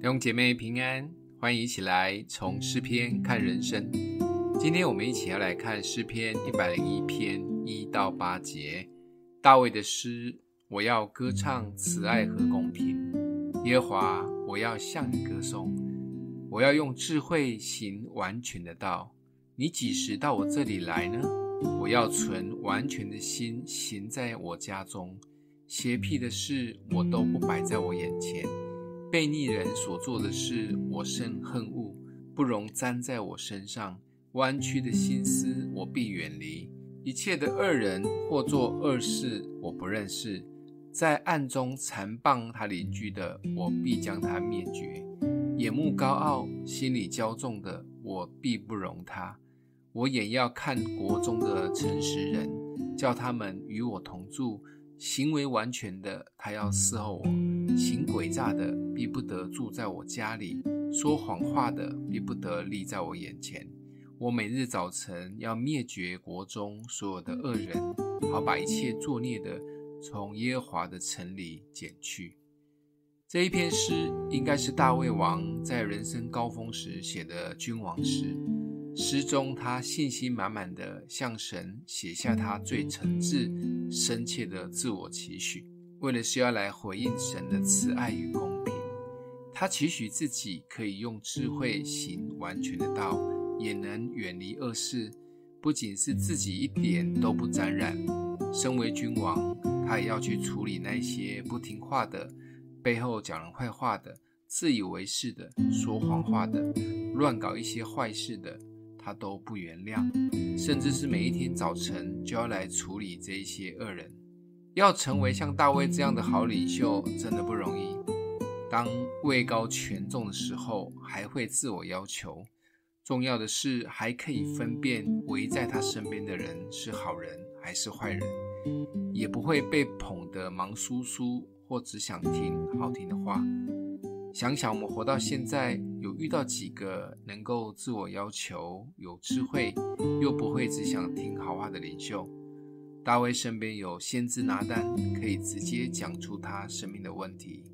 弟兄姐妹平安，欢迎一起来从诗篇看人生。今天我们一起要来看诗篇一百零一篇一到八节，大卫的诗：我要歌唱慈爱和公平，耶和华，我要向你歌颂，我要用智慧行完全的道。你几时到我这里来呢？我要存完全的心行在我家中，邪僻的事我都不摆在我眼前。悖逆人所做的事，我甚恨恶，不容沾在我身上。弯曲的心思，我必远离。一切的恶人或做恶事，我不认识。在暗中残谤他邻居的，我必将他灭绝。眼目高傲、心里骄纵的，我必不容他。我眼要看国中的诚实人，叫他们与我同住。行为完全的，他要伺候我；行诡诈的，必不得住在我家里；说谎话的，必不得立在我眼前。我每日早晨要灭绝国中所有的恶人，好把一切作孽的从耶和华的城里剪去。这一篇诗应该是大卫王在人生高峰时写的君王诗。诗中，他信心满满的向神写下他最诚挚、深切的自我期许，为的是要来回应神的慈爱与公。他期许自己可以用智慧行完全的道，也能远离恶事，不仅是自己一点都不沾染。身为君王，他也要去处理那些不听话的、背后讲人坏话的、自以为是的、说谎话的、乱搞一些坏事的。他都不原谅，甚至是每一天早晨就要来处理这一些恶人。要成为像大卫这样的好领袖，真的不容易。当位高权重的时候，还会自我要求。重要的是，还可以分辨围在他身边的人是好人还是坏人，也不会被捧得忙叔叔，或只想听好听的话。想想我们活到现在，有遇到几个能够自我要求、有智慧，又不会只想听好话的领袖？大卫身边有先知拿单，可以直接讲出他生命的问题。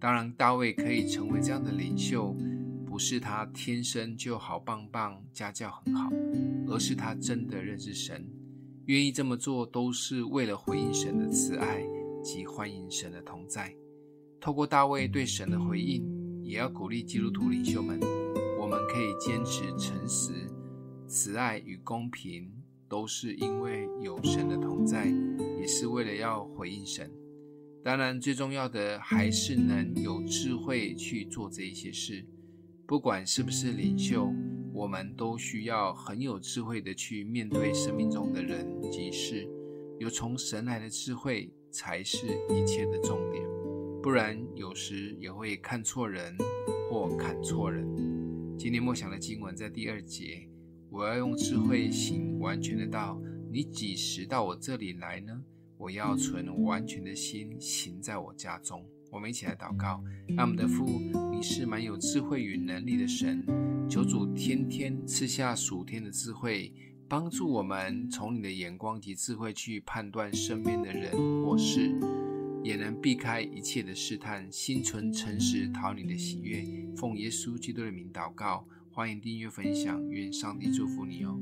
当然，大卫可以成为这样的领袖，不是他天生就好棒棒、家教很好，而是他真的认识神，愿意这么做，都是为了回应神的慈爱及欢迎神的同在。透过大卫对神的回应，也要鼓励基督徒领袖们，我们可以坚持诚实、慈爱与公平，都是因为有神的同在，也是为了要回应神。当然，最重要的还是能有智慧去做这一些事。不管是不是领袖，我们都需要很有智慧的去面对生命中的人及事。有从神来的智慧，才是一切的重点。不然，有时也会看错人或砍错人。今天默想的经文在第二节，我要用智慧行完全的道。你几时到我这里来呢？我要存完全的心行在我家中。我们一起来祷告，爱我们的父，你是满有智慧与能力的神，求主天天赐下属天的智慧，帮助我们从你的眼光及智慧去判断身边的人或事。也能避开一切的试探，心存诚实，讨你的喜悦。奉耶稣基督的名祷告，欢迎订阅分享，愿上帝祝福你哦。